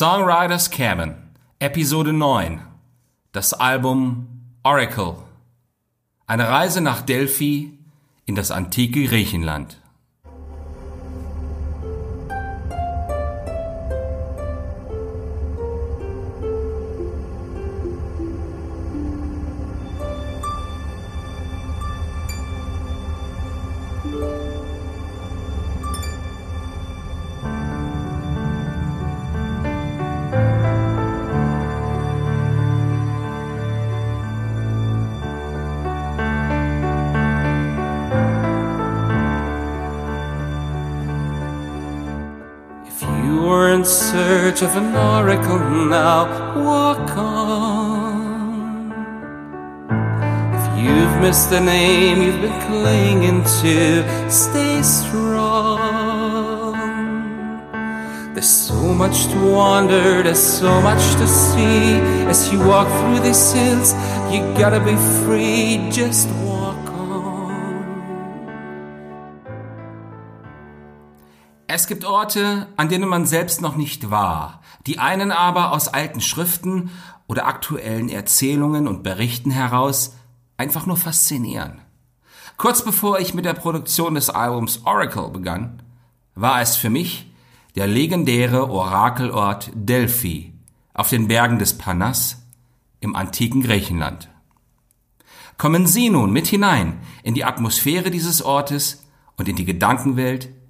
Songwriters Cabin, Episode 9. Das Album Oracle. Eine Reise nach Delphi in das antike Griechenland. In search of an oracle now, walk on. If you've missed the name you've been clinging to, stay strong. There's so much to wonder, there's so much to see. As you walk through these hills, you gotta be free, just Es gibt Orte, an denen man selbst noch nicht war, die einen aber aus alten Schriften oder aktuellen Erzählungen und Berichten heraus einfach nur faszinieren. Kurz bevor ich mit der Produktion des Albums Oracle begann, war es für mich der legendäre Orakelort Delphi auf den Bergen des Parnass im antiken Griechenland. Kommen Sie nun mit hinein in die Atmosphäre dieses Ortes und in die Gedankenwelt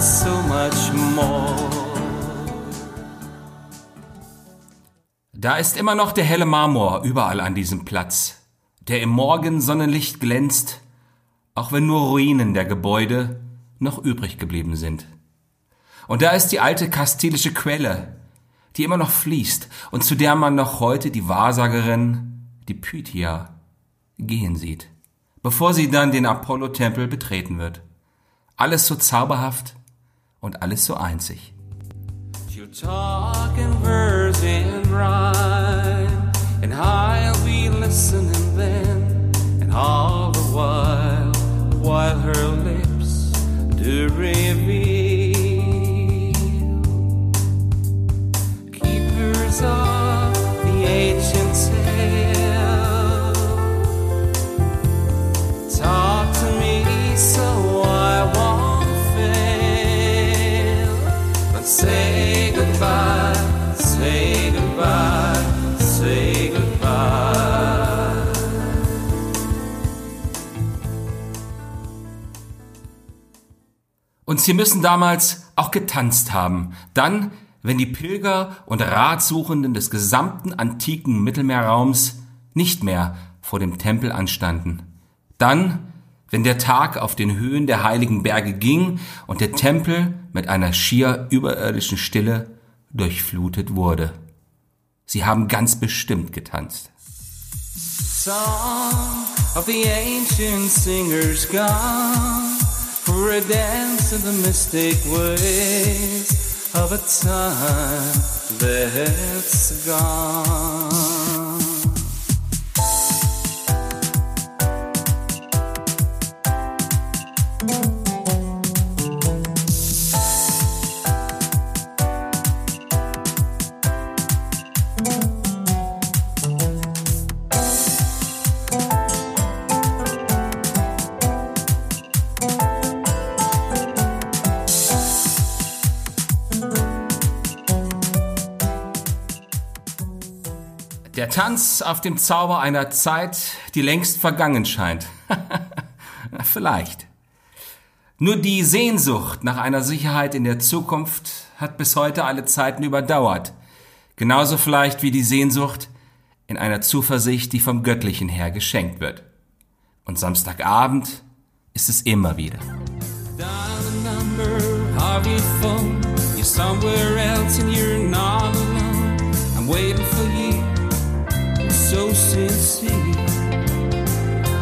so much more. Da ist immer noch der helle Marmor überall an diesem Platz, der im Morgensonnenlicht glänzt, auch wenn nur Ruinen der Gebäude noch übrig geblieben sind. Und da ist die alte kastilische Quelle, die immer noch fließt und zu der man noch heute die Wahrsagerin, die Pythia, gehen sieht, bevor sie dann den Apollo-Tempel betreten wird. Alles so zauberhaft und alles so einzig. She'll Und sie müssen damals auch getanzt haben. Dann, wenn die Pilger und Ratsuchenden des gesamten antiken Mittelmeerraums nicht mehr vor dem Tempel anstanden. Dann, wenn der Tag auf den Höhen der heiligen Berge ging und der Tempel mit einer schier überirdischen Stille durchflutet wurde. Sie haben ganz bestimmt getanzt. Song of the ancient singers gone for a dance in the mystic ways of a time that's gone. Der Tanz auf dem Zauber einer Zeit, die längst vergangen scheint. Vielleicht. Nur die Sehnsucht nach einer Sicherheit in der Zukunft hat bis heute alle Zeiten überdauert. Genauso vielleicht wie die Sehnsucht in einer Zuversicht, die vom Göttlichen her geschenkt wird. Und Samstagabend ist es immer wieder. Dial so sincere.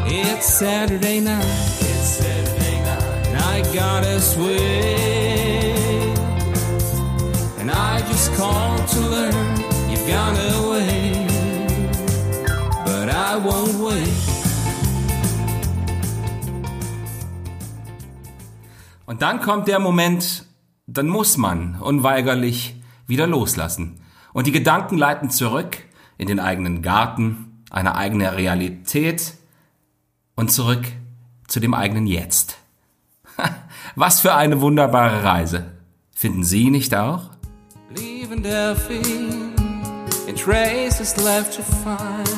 It's Saturday night. It's Saturday night. And I got us way. And I just called to learn you've gone away. But I won't wait. Und dann kommt der Moment, dann muss man unweigerlich wieder loslassen. Und die Gedanken leiten zurück in den eigenen Garten, eine eigene Realität und zurück zu dem eigenen Jetzt. Was für eine wunderbare Reise. Finden Sie nicht auch? Leaving Delphi and traces left to find.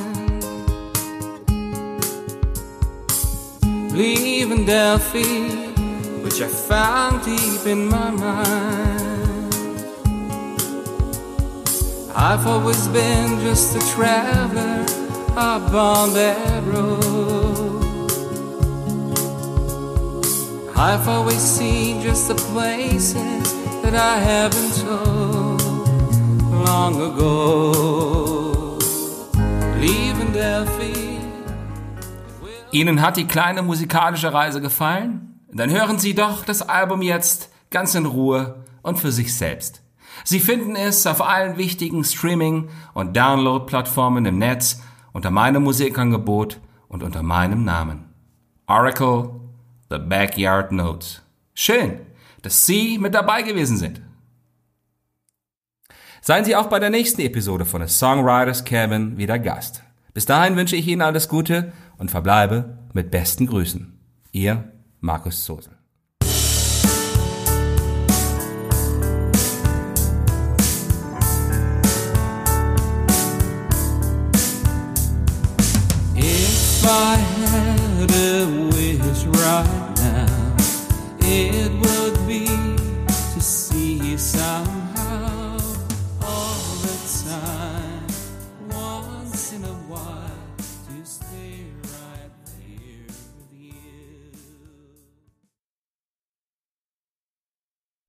Leaving Delphi, which I found deep in my mind. I've always been just a traveler up on that road. I've always seen just the places that I haven't told long ago. Leaving Delphi. Ihnen hat die kleine musikalische Reise gefallen? Dann hören Sie doch das Album jetzt ganz in Ruhe und für sich selbst. Sie finden es auf allen wichtigen Streaming- und Download-Plattformen im Netz unter meinem Musikangebot und unter meinem Namen. Oracle, The Backyard Notes. Schön, dass Sie mit dabei gewesen sind. Seien Sie auch bei der nächsten Episode von The Songwriters Cabin wieder Gast. Bis dahin wünsche ich Ihnen alles Gute und verbleibe mit besten Grüßen. Ihr Markus Zosel. If I had a wish right